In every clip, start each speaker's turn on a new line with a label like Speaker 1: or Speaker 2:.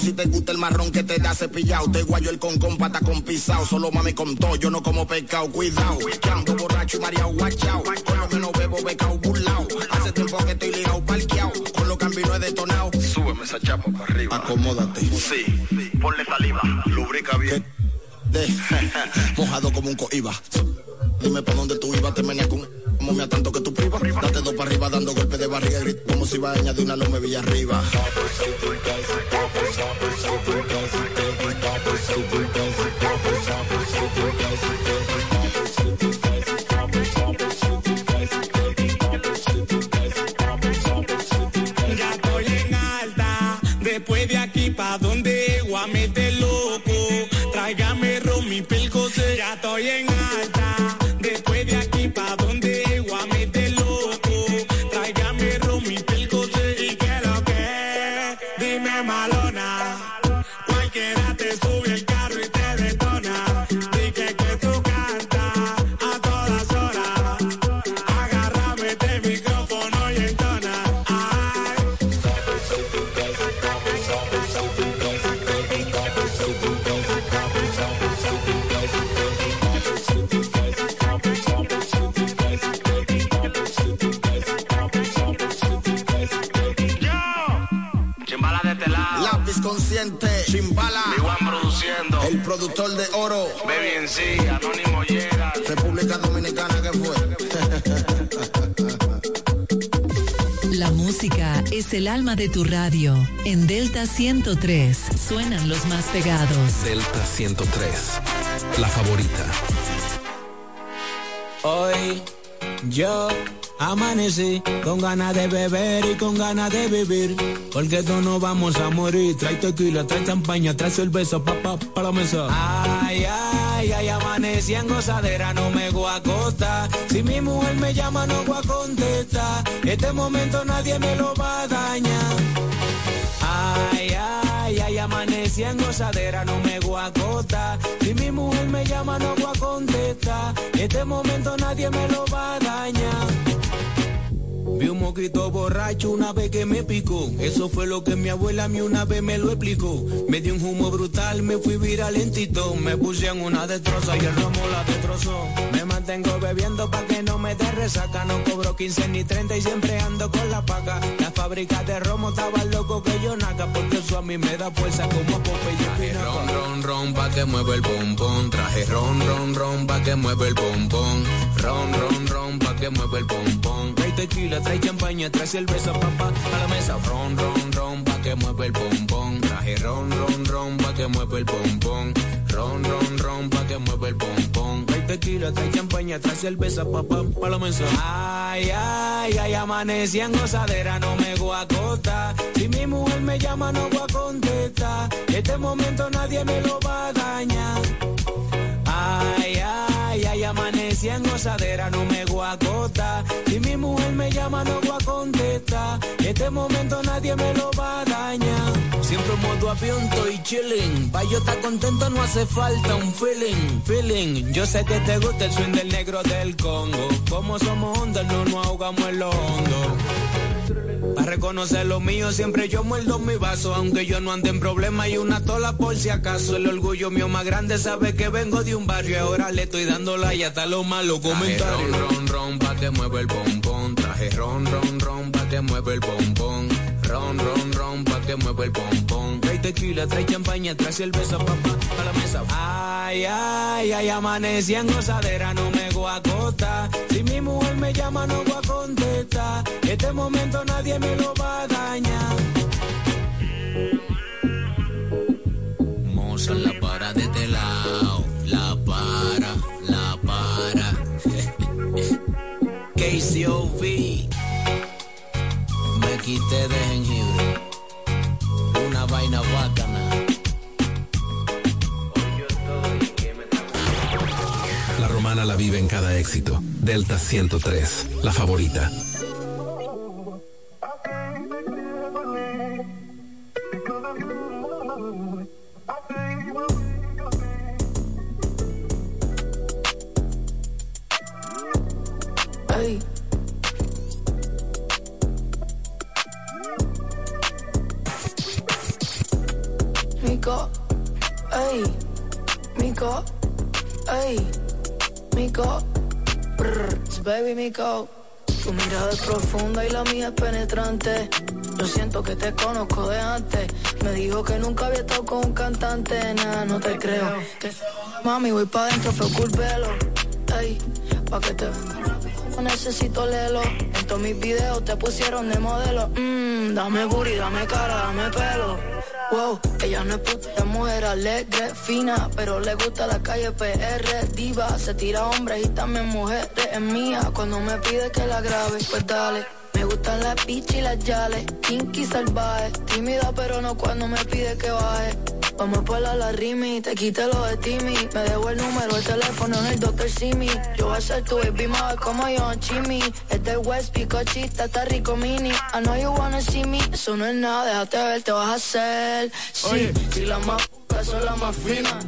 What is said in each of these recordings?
Speaker 1: Si te gusta el marrón que te da cepillado, te guayo el con con pata con pisado. Solo mami con todo, yo no como pescado, cuidado. Que ando borracho y mareado, guachao. Con lo que no bebo, becao, burlao. Hace tiempo que estoy ligado, parqueado. Con lo cambio no he detonado.
Speaker 2: Súbeme esa chapa para arriba.
Speaker 1: Acomódate.
Speaker 2: Sí, ponle saliva, lubrica bien.
Speaker 1: De, mojado como un coiba. Dime pa' dónde tú ibas, te meneas con me tanto que tú privas. Date dos para arriba dando golpes de barriga grito como si iba a añadir una loma villa arriba.
Speaker 3: Ya estoy en alta, después de aquí pa'
Speaker 2: chimbala. Big One produciendo.
Speaker 1: El productor de oro.
Speaker 2: Baby en sí, Anónimo llega.
Speaker 1: República Dominicana que fue.
Speaker 4: La música es el alma de tu radio. En Delta 103 suenan los más pegados.
Speaker 5: Delta 103, la favorita.
Speaker 6: Hoy yo amanecí con ganas de beber y con ganas de vivir. Porque todos no vamos a morir. Trae tequila, trae champaña, trae cerveza, papá, pa, la mesa. Ay, ay, ay, amanecí en gozadera, no me voy a acostar. Si mi mujer me llama, no voy a contestar. Este momento nadie me lo va a dañar. Ay, ay, ay, amanecí en gozadera, no me voy a acostar. Si mi mujer me llama, no voy a contestar. Este momento nadie me lo va a dañar. Vi un moquito borracho una vez que me picó. Eso fue lo que mi abuela a mí una vez me lo explicó. Me dio un humo brutal, me fui viralentito. Me puse en una destroza y el romo la destrozó. Me mantengo bebiendo pa' que no me dé resaca. No cobro 15 ni 30 y siempre ando con la paga. La fábrica de romo estaba loco que yo naca. Porque eso a mí me da fuerza como Popeye Traje ron, ron, ron pa' que mueva el pompón. Traje ron, ron, ron pa' que mueva el pompón. Ron, ron, ron pa' que mueva el pompón. Trae tequila, trae champaña, trae cerveza, papá, a la mesa. Ron, ron, ron pa' que mueva el pompón. Traje ron, ron, ron pa' que mueva el pompón. Ron, ron, ron pa' que mueva el pompón. Trae tequila, trae champaña, trae cerveza, papá, pa' la mesa. Ay, ay, ay, amanecí en gozadera, no me voy a acostar. Si mi mujer me llama, no voy a contestar. Este momento nadie me lo va a dañar. Amanecí en gozadera, no me voy a. Si mi mujer me llama, no voy a contestar. Este momento nadie me lo va a dañar. Siempre en modo avión estoy chilling. Pa' yo estar contento no hace falta un feeling, feeling. Yo sé que te gusta el swing del negro del Congo. Como somos ondas, no nos ahogamos en lo hondo. Para reconocer lo mío, siempre yo muerdo mi vaso. Aunque yo no ande en problema y una tola por si acaso. El orgullo mío más grande sabe que vengo de un barrio. Y ahora le estoy dando la y hasta los malos comentarios. Ron, ron, ron, pa' que mueva el pompón. Traje ron, ron, ron, pa' que mueva el pompón. Ron, ron, que mueva el pompón. Trae tequila, trae champaña, trae cerveza, papá, la mesa. Ay, ay, ay, amanecí en gozadera, no me voy a acostar. Si mi mujer me llama, no voy a contestar. Este momento nadie me lo va a dañar. Moza la para de este lado, la para, la para. KCOV, me quité de jengibre,
Speaker 5: La vive en cada éxito. Delta 103, la favorita.
Speaker 7: Ay.
Speaker 8: Mico, brr, baby Mico. Tu mirada es profunda y la mía es penetrante. Yo siento que te conozco de antes. Me dijo que nunca había estado con un cantante. Nada, no te creo. Mami, voy pa' dentro, fue culpelo. Ey, pa' que te necesito lelo. En todos mis videos te pusieron de modelo. Mmm, dame booty, dame cara, dame pelo. Wow, ella no es puta, mujer alegre, fina, pero le gusta la calle PR, diva, se tira hombres y también mujeres, es mía, cuando me pide que la grabe, pues dale. Me gustan las bichas y las yales, kinky salvaje, tímida pero no cuando me pide que baje. Vamos por la, la rimi, te quite lo de Timmy. Me debo el número, el teléfono en el Dr. Simi. Yo voy a ser tu baby mother como yo en Chimmy. Este West Picochita está rico mini. I know you wanna see me. Eso no es nada, déjate ver, te vas a hacer. Sí, si la más puta son las más finas.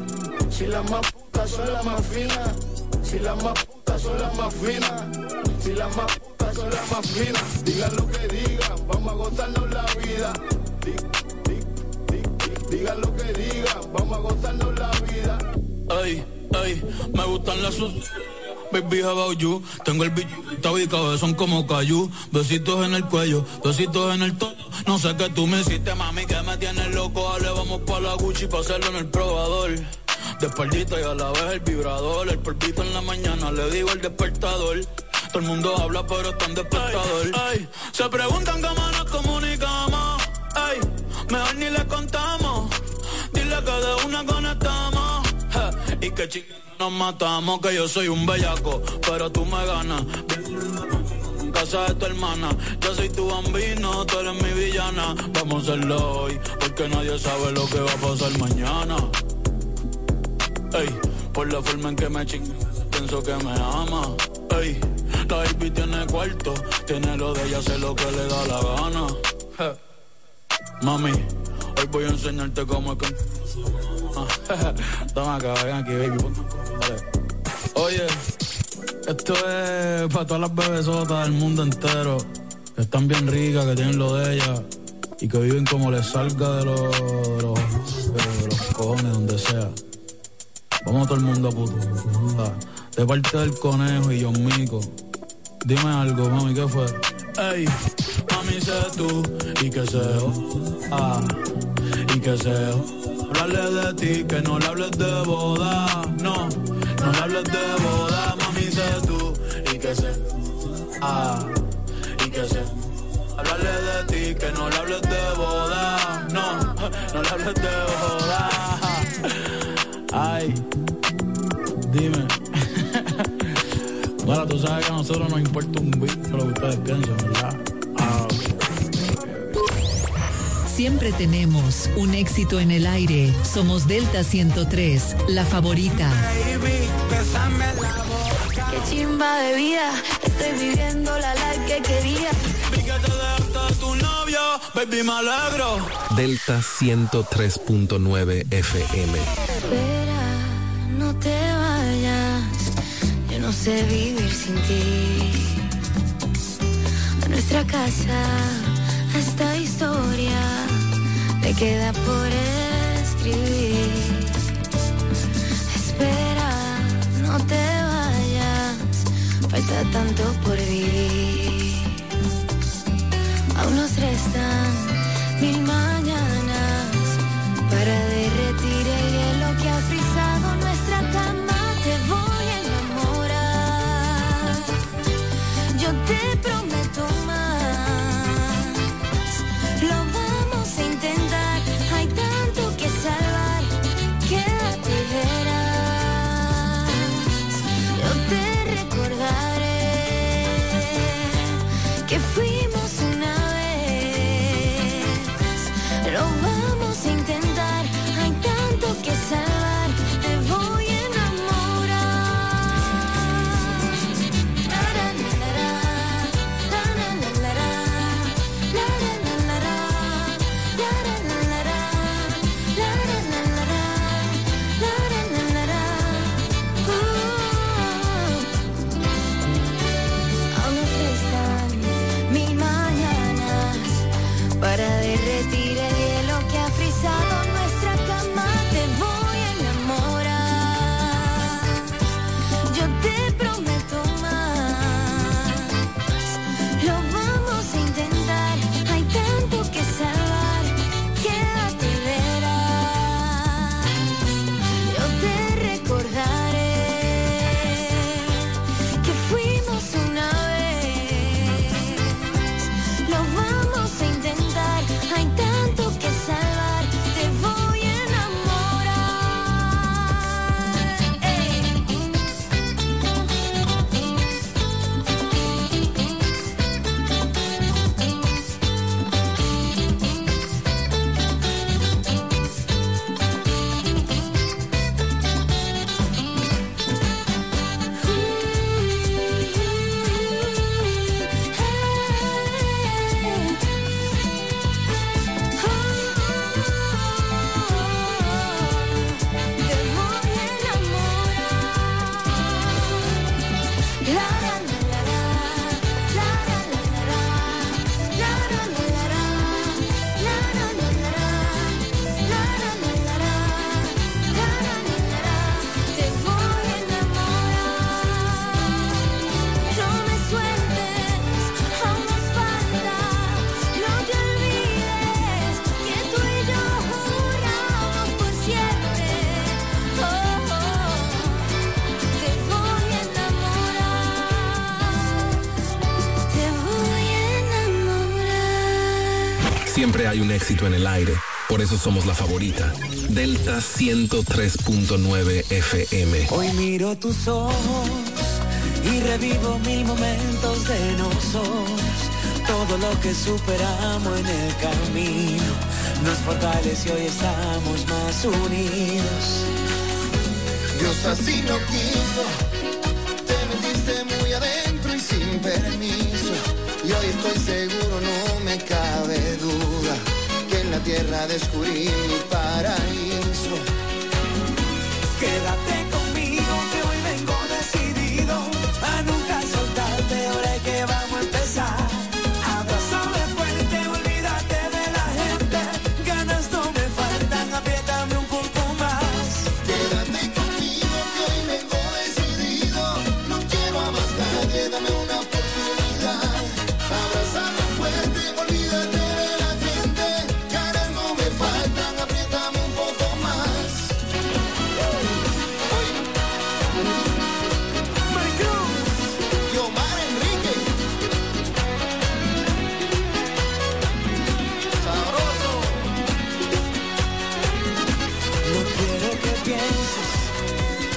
Speaker 8: Si la más puta son las más finas. Si la más puta son las más finas. Si la más puta son las más finas. Digan lo que digan, vamos a gozarnos la vida. Digan lo que digan, vamos a gozarnos la vida.
Speaker 9: Ay, ay, me gustan las sus. Baby, how about you? Tengo el billete y cabezón como cayú. Besitos en el cuello, besitos en el todo. No sé qué tú me hiciste, mami, que me tienes loco. Dale, vamos pa' la Gucci pa' hacerlo en el probador. De espaldita y a la vez el vibrador. El polvito en la mañana, le digo el despertador. Todo el mundo habla, pero está en despertador. Ay, se preguntan cómo nos comunicamos. Ay, mejor ni le contamos. Que de una conectamos. y que chica nos matamos. Que yo soy un bellaco, pero tú me ganas. En casa de tu hermana, yo soy tu bambino, tú eres mi villana. Vamos a hacerlo hoy, porque nadie sabe lo que va a pasar mañana. Ey, por la forma en que me chinga, pienso que me ama. Ey, la baby tiene cuarto, tiene lo de ella, sé lo que le da la gana. Mami, hoy voy a enseñarte cómo es que... Ah, Toma acá, ven aquí, baby. Oye, esto es para todas las bebesotas del mundo entero, que están bien ricas, que tienen lo de ellas, y que viven como les salga de los, de los, cojones, donde sea. Vamos todo el mundo a puto. De parte del conejo y John Mico. Dime algo, mami, ¿qué fue? Ey, mami, sé tú y que yo. Ah, y que sé yo. Hablarle de ti, que no le hables de boda. No, no le hables de boda, mami, sé tú y que sé. Ah, y que sé. Hablarle de ti, que no le hables de boda. No, no le hables de boda. Ay, dime. Bueno, tú sabes que a nosotros nos importa un bicho lo que ustedes piensan, ¿verdad?
Speaker 4: Siempre tenemos un éxito en el aire. Somos Delta 103, la favorita.
Speaker 8: Qué chimba de vida, estoy viviendo la life que quería.
Speaker 9: Vi que te dejaste de tu novio, baby, me alegro.
Speaker 5: Delta 103.9 FM.
Speaker 8: Espera, no te vayas, yo no sé vivir sin ti. A nuestra casa, a esta historia, queda por escribir. Espera, no te vayas, falta tanto por vivir. Aún nos restan mil mañanas para hay
Speaker 5: un éxito en el aire. Por eso somos la favorita. Delta 103.9 FM.
Speaker 10: Hoy miro tus ojos y revivo mil momentos de nosotros. Todo lo que superamos en el camino nos fortalece y hoy estamos más unidos.
Speaker 11: Dios así lo quiso, te metiste muy adentro y sin permiso. Y hoy estoy seguro, no me cabe duda, la tierra descubrí mi paraíso.
Speaker 10: Quédate conmigo que hoy vengo decidido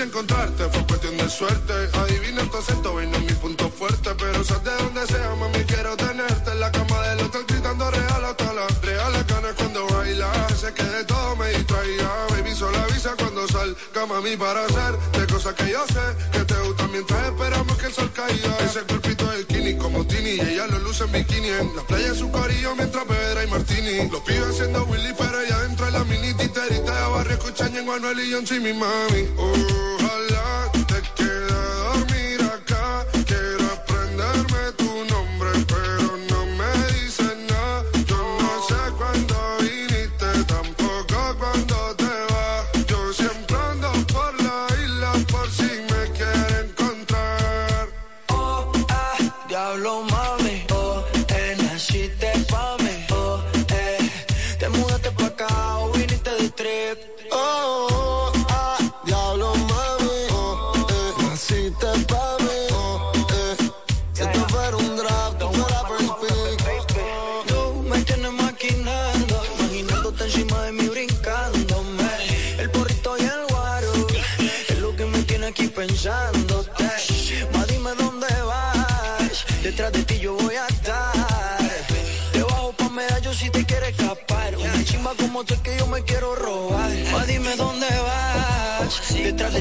Speaker 12: encontrarte fue cuestión de suerte. Adivina tu acento, vino mi punto fuerte. Pero sabes de donde sea, mami, quiero tenerte en la cama del hotel gritando real hasta las reales ganas cuando bailas. Sé que de todo me distraía. Baby, solo avisa cuando salga, mami, para hacer de cosas que yo sé que te gustan mientras esperamos que el sol caiga. Ese cuerpito skinny como Tini y ella lo luce en bikini. En la playa su corillo mientras Pedra y Martini. Los pibes haciendo Willy, pero ella dentro de la mini titerita de barrio escuchan en Manuel y John mi mami. Ojalá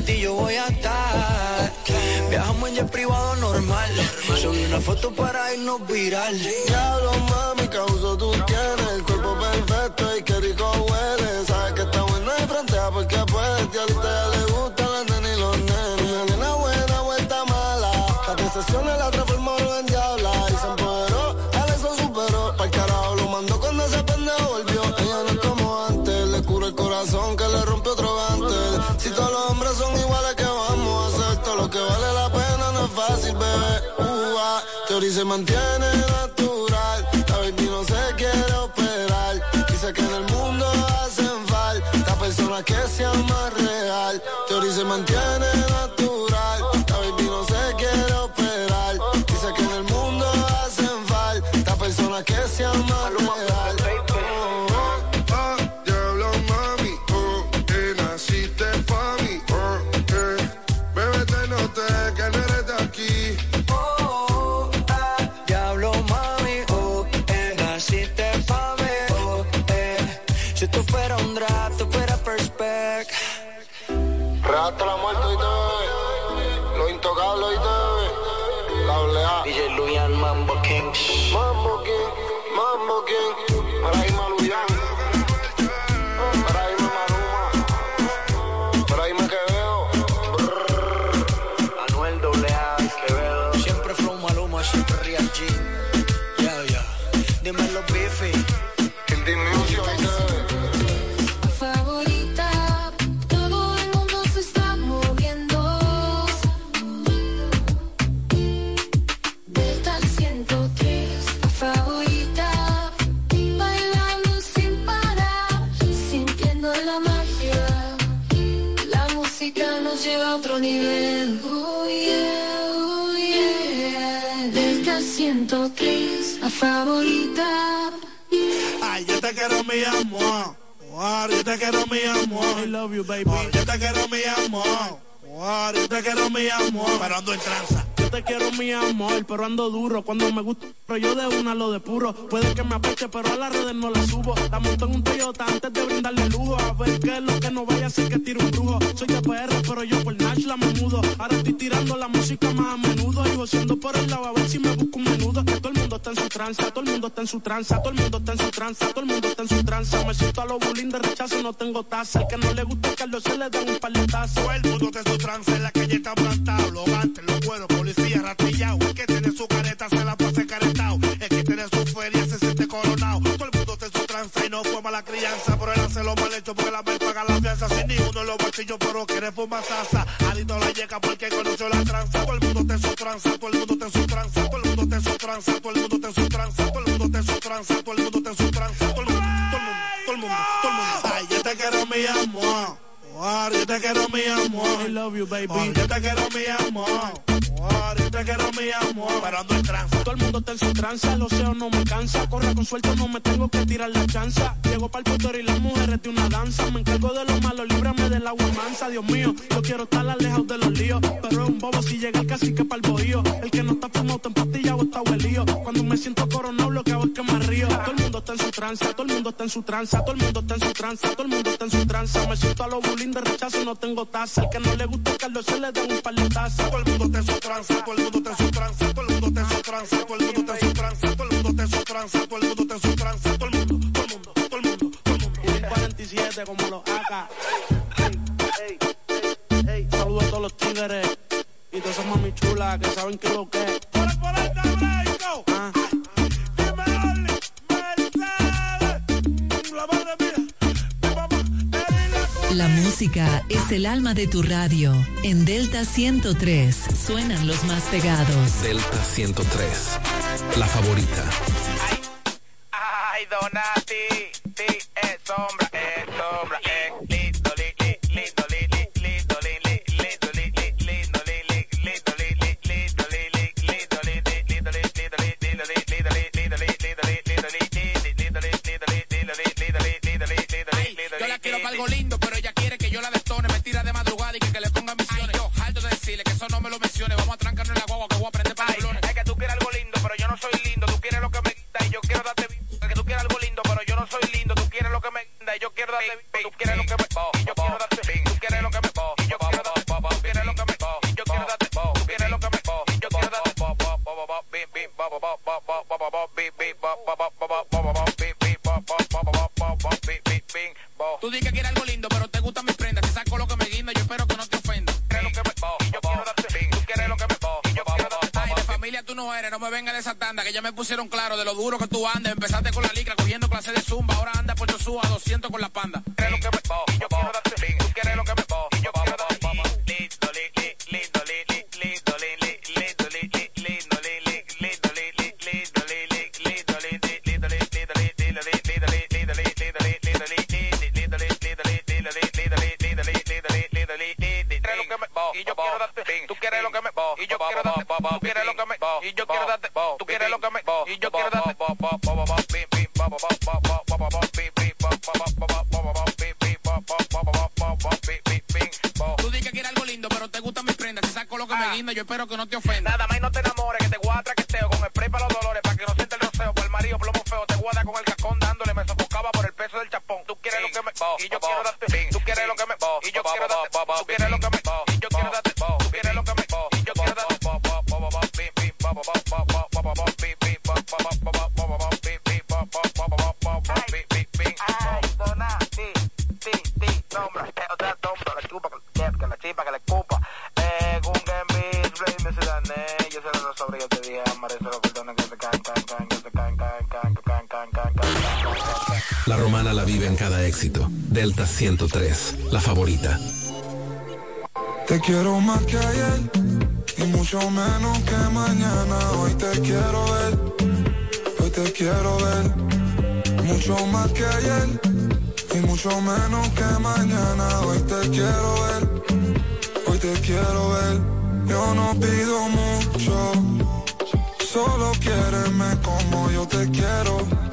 Speaker 10: ti yo voy a estar. Viajamos en jet privado normal. Subí una foto para irnos viral.
Speaker 13: Diablo mami, causo tú tienes el cuerpo perfecto y qué rico huele. Sabes que está buena y frontea porque puedes. Teoría se mantiene natural. La baby no se quiere operar. Dice que en el mundo hacen falta personas que sean más real. Teoría se mantiene
Speaker 14: favorita.
Speaker 3: Ay, yo te quiero mi amor. War, yo te quiero mi amor. I love you, baby. Yo te quiero mi amor. War, yo te quiero mi amor. Pero ando en tranza. Yo te quiero mi amor, pero ando duro. Cuando me gusta, pero yo de una lo de puro. Puede que me apeche, pero a las redes no la subo. La monto en un Toyota antes de brindarle lujo. A ver qué es lo que no vaya a ser que tire un brujo. Soy de PR, pero yo por Nash la me mudo. Ahora estoy tirando la música más a menudo. Y siendo por el lado a ver si me busco un menudo. Todo el mundo está en su tranza, todo el mundo está en su tranza, todo el mundo está en su tranza, todo el mundo está en su tranza. Me siento a los bullying de rechazo, no tengo taza. El que no le gusta Carlos se le dan un tazos.
Speaker 15: Todo el mundo está en su trance, en la calle está plantado. Los gantes, los cueros, policía ratillado. El que tiene su careta se la pasa caretado. El que tiene su feria se siente coronado. Todo el mundo en su trance y no fue mala crianza. Pero él hace lo mal hecho porque la vez paga la fianza. Sin ni uno en los bolsillos, pero quiere fumar salsa. Adito la llega porque conoció la tranza. Todo el mundo en su tranza, todo el mundo en su tranza. Todo el mundo en su tranza, todo el mundo en su tranza. Todo el mundo en su tranza, todo el mundo en su tranza. Todo el mundo, todo el mundo, todo el mundo, todo el mundo.
Speaker 3: Ay, yo te quiero mi amor. War, yo te quiero mi amor. I love you, baby. yo te quiero mi amor. Yo te quiero mi amor. Pero ando en tranza. Todo el mundo está en su tranza. El océano no me cansa. Corre con suelto, no me tengo que tirar la chanza. Llego para el poder y las mujeres de una danza. Me encargo de lo malo, líbrame del agua mansa. Dios mío, yo quiero estar alejado de los líos. Pero es un bobo si llega el cacique para el bohío. El que no está fumado, está empastillado, está huelío. Cuando me siento coronado, lo que hago es que me río. Todo el mundo está en su tranza, todo el mundo está en su tranza, todo el mundo está en su tranza, todo el mundo está en su tranza. Me siento a los bullying de rechazo, no tengo taza. El que no le gusta el Carlos se le da un par de.
Speaker 15: Todo el mundo está en su tranza, todo el mundo está en su tranza, todo el mundo está en su tranza, todo el mundo está en su tranza, todo el mundo está en su tranza, todo el mundo está en su tranza, todo el mundo, todo el mundo, todo el mundo, todo el mundo.
Speaker 3: Un 47 como los AK. Saludos a todos los tigres y todas esas mami chulas que saben que lo que es.
Speaker 15: Por el por el La
Speaker 4: música es el alma de tu radio. En Delta 103 suenan los más pegados.
Speaker 5: Delta 103, la favorita.
Speaker 2: Ay, Donati, ti, es sombra, es sombra,
Speaker 16: duro
Speaker 2: y yo quiero darte, tú quieres lo que me y yo quiero darte, tú quieres lo que me
Speaker 5: Delta 103, la favorita.
Speaker 17: Te quiero más que ayer y mucho menos que mañana. Hoy te quiero ver, hoy te quiero ver. Mucho más que ayer y mucho menos que mañana. Hoy te quiero ver, hoy te quiero ver. Yo no pido mucho, solo quiéreme como yo te quiero.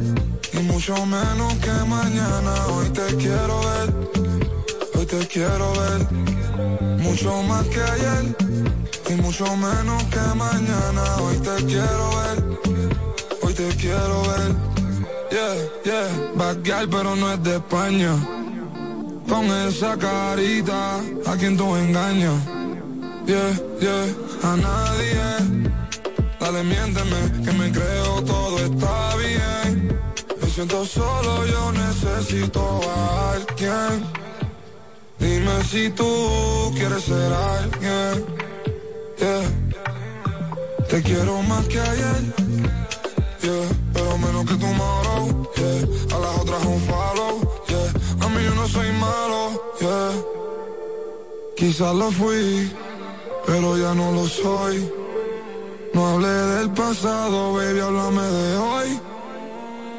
Speaker 17: mucho menos que mañana. Hoy te quiero ver, hoy te quiero ver. Mucho más que ayer y mucho menos que mañana. Hoy te quiero ver, hoy te quiero ver. Yeah, yeah, bad pero no es de España. Con esa carita, a quien tú engañas. Yeah, yeah, a nadie. Dale, miénteme, que me creo todo está bien. Siento solo, yo necesito a alguien. Dime si tú quieres ser alguien. Yeah. Te quiero más que ayer. Yeah. Pero menos que tomorrow. Yeah. A las otras un follow. Yeah. A mí yo no soy malo. Yeah. Quizás lo fui, pero ya no lo soy. No hablé del pasado, baby, háblame de hoy.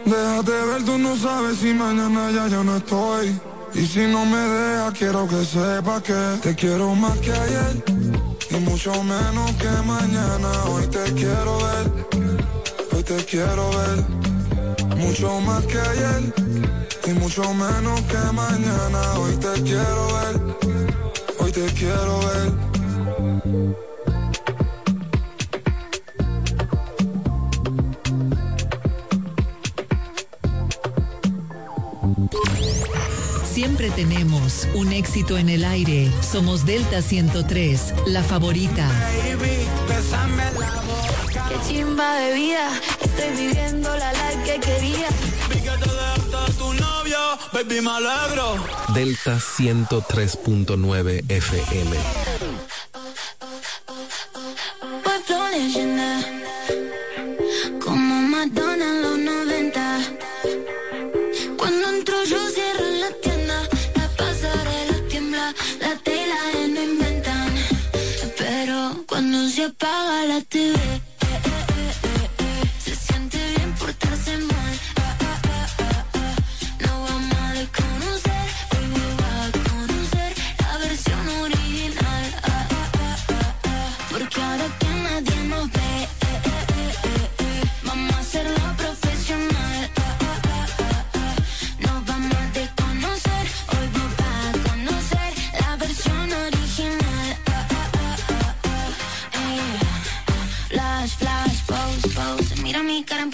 Speaker 17: Déjate ver, tú no sabes si mañana ya yo no estoy. Y si no me dejas, quiero que sepas que te quiero más que ayer. Y mucho menos que mañana. Hoy te quiero ver. Hoy te quiero ver. Mucho más que ayer. Y mucho menos que mañana. Hoy te quiero ver. Hoy te quiero ver.
Speaker 4: Tenemos un éxito en el aire. Somos Delta 103, la favorita.
Speaker 7: Qué chimba de vida, estoy viviendo la life que quería.
Speaker 3: Vi que te dejaste tu novio, baby, me alegro.
Speaker 5: Delta 103.9 FM.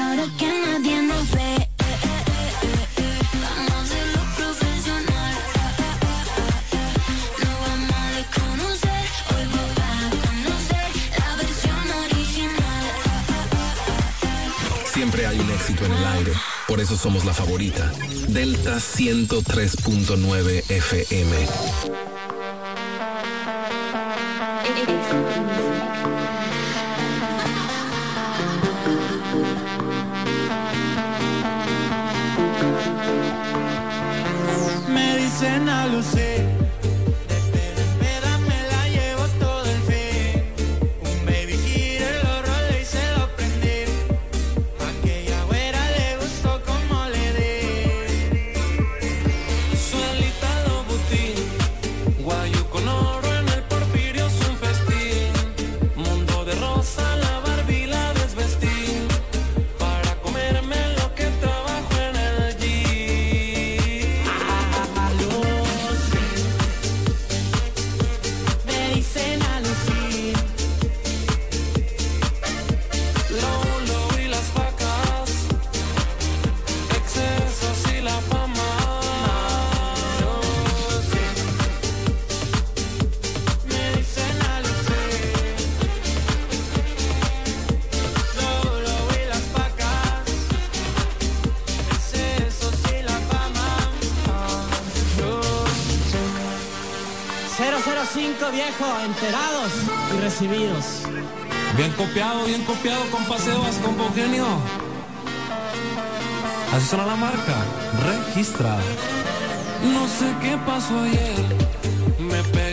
Speaker 14: Ahora que nadie nos ve. Vamos a hacerlo profesional. Nos vamos a desconocer. Hoy vos vas a conocer la versión original.
Speaker 5: Siempre hay un éxito en el aire. Por eso somos la favorita. Delta 103.9 FM.
Speaker 18: Enterados y recibidos.
Speaker 19: Bien copiado, bien copiado, con Sebas, con genio. Así suena la marca. Registra. No sé qué pasó ayer. Me pegué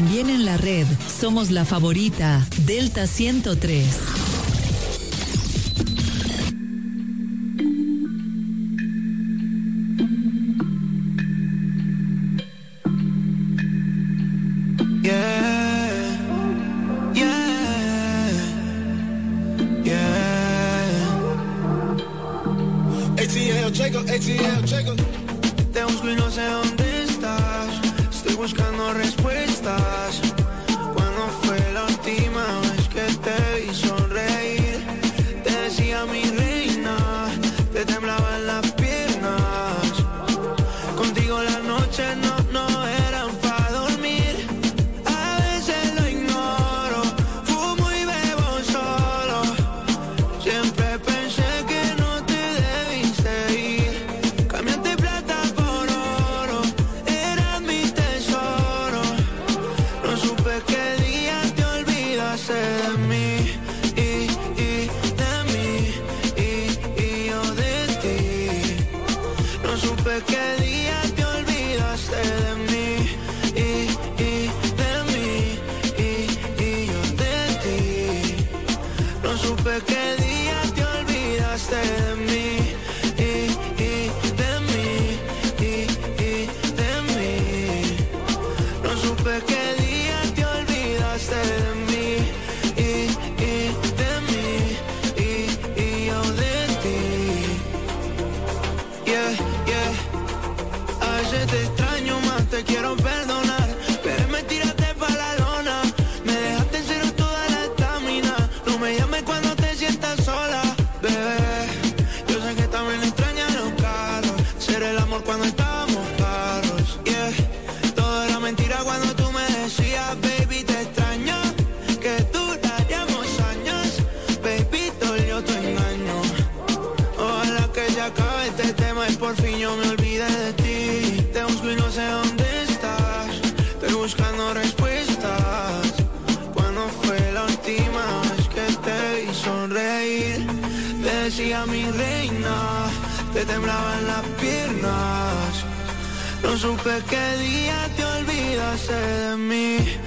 Speaker 4: También en la red somos la favorita Delta 103.
Speaker 20: María, mi reina, te temblaba supe que día te olvidaste de mí.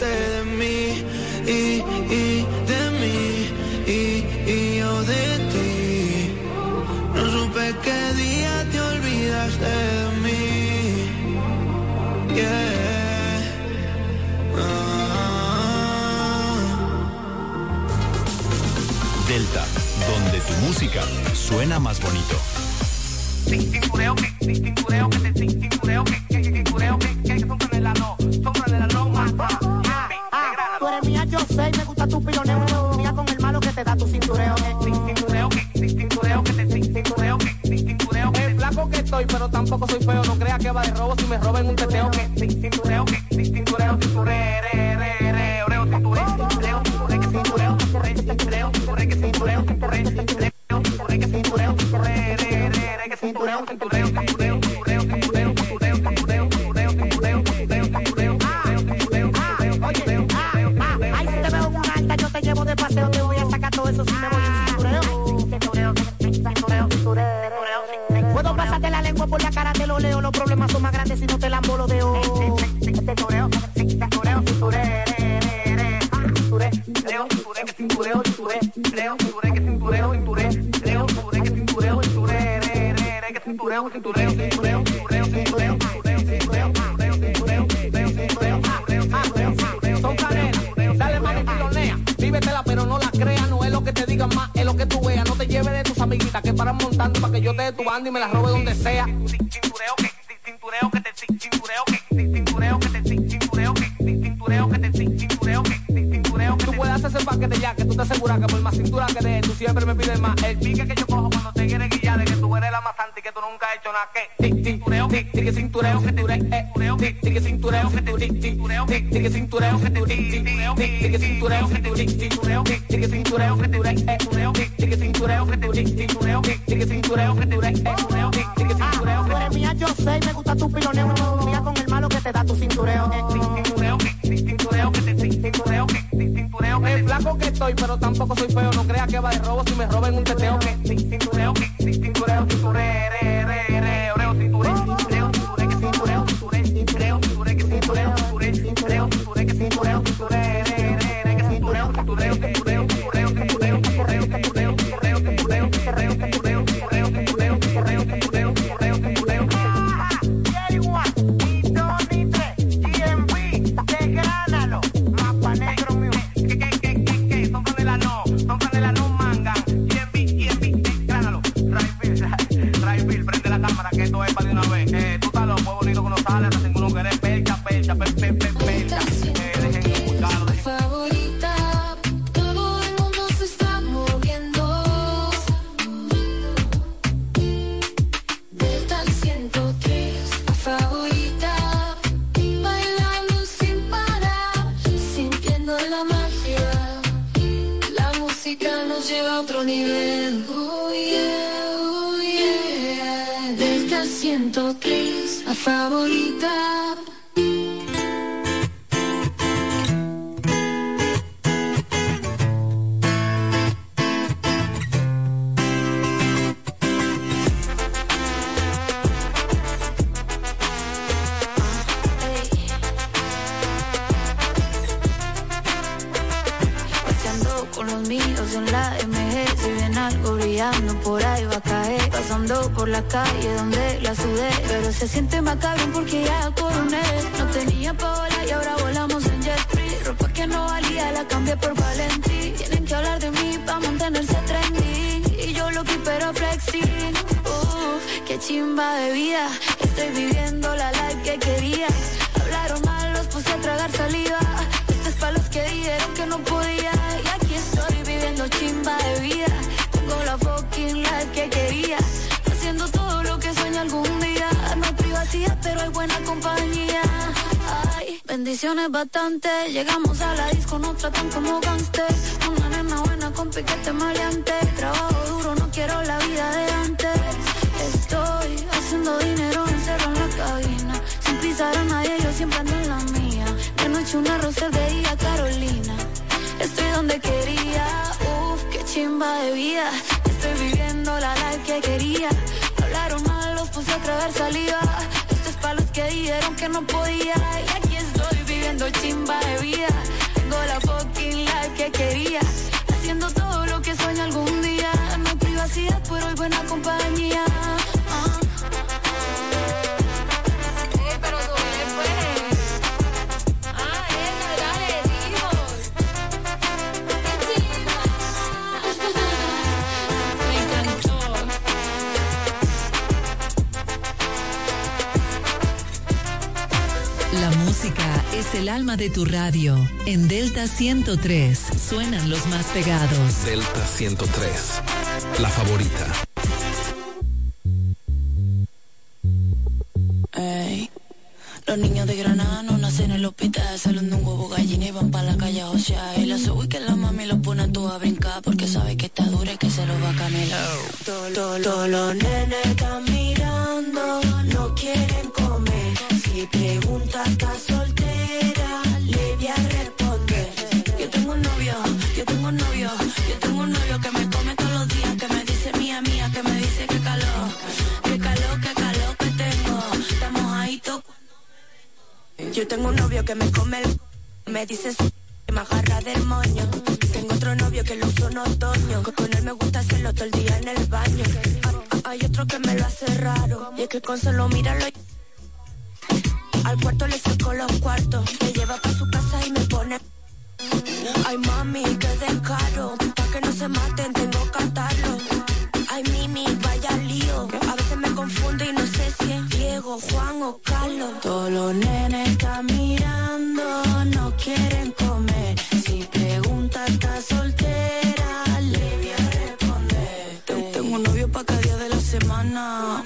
Speaker 20: de mí y, de mí y, yo de ti. No supe qué día te olvidaste de mí. Yeah.
Speaker 21: Delta, donde tu música suena más bonito.
Speaker 22: tu piloneo con el malo que te da tu cintureo.
Speaker 2: Cintureo que, cintureo que te, cintureo que, cintureo que.
Speaker 23: flaco que estoy, pero tampoco soy feo. No creas que va de robo si me roben un teteo que,
Speaker 2: cintureo que, cintureo, cintureo. que
Speaker 23: paran montando para que yo te dé tu banda y me la robe donde sea.
Speaker 2: Que te, que, tintureo que te, que, tintureo que te, que, tintureo que.
Speaker 23: Tú puedes hacer ese paquete ya, que tú te aseguras que por más cintura que de tú siempre me pides más.
Speaker 2: El pique que yo que tú nunca has hecho nada que
Speaker 23: cintureo, que cintureo, que cintureo, que cintureo, que cintureo, que cintureo, que cintureo, que cintureo, que cintureo, que cintureo, que cintureo, que cintureo, que cintureo, que cintureo,
Speaker 22: que cintureo, que yo sé, me gusta tu piloneo, no con el malo que te da tu cintureo.
Speaker 2: que
Speaker 23: estoy, pero tampoco soy feo. No crea que va de robo si me roben un teteo que.
Speaker 2: sin Cintureo, que. Cintureo, cintureo, re, re.
Speaker 7: Ay, bendiciones bastante. Llegamos a la disco, nos tratan como gangster. Una nena buena con piquete maleante. Trabajo duro, no quiero la vida de antes. Estoy haciendo dinero encerrado en la cabina. Sin pisar a nadie, yo siempre ando en la mía. De noche una rosa de día Carolina. Estoy donde quería, uff, qué chimba de vida. Estoy viviendo la life que quería. Hablaron mal, los puse a tragar saliva. Esto es pa' los que dijeron que no podía. Y aquí viviendo chimba de vida. Tengo la fucking life que quería
Speaker 4: alma de tu radio. En Delta 103 suenan los más pegados.
Speaker 5: Delta 103, la favorita.
Speaker 24: Los niños de Granada no nacen en el hospital, salen de un huevo gallina y van para la calle a josear. Y la sube que la mami los pone a todos a brincar porque sabe que está dura y que se lo va a camelar.
Speaker 14: Todos los nenes están mirando, no quieren comer. Si pregunta está soltera, le voy a.
Speaker 24: Yo tengo un novio, yo tengo un novio, yo tengo un novio que me come todos los días, que me dice mía, mía, que me dice que calor, que calor, que calor que tengo. Estamos ahí todos.
Speaker 14: Yo tengo un novio que me come el... Me dice que me agarra del moño. Tengo otro novio que lo uso en otoño. Que con él me gusta hacerlo todo el día en el baño. Ah, Hay otro que me lo hace raro. Y es que con solo míralo... Al cuarto le saco los cuartos. Me lleva pa' su casa y me pone. Ay, mami, que descaro. Pa' que no se maten, tengo que cantarlo. Ay, mimi, vaya lío. A veces me confundo y no sé si es Diego, Juan o Carlos.
Speaker 24: Todos los nenes están mirando, no quieren
Speaker 14: comer. Si pregunta, está soltera, le voy a responder. Tengo un novio pa' cada día de la semana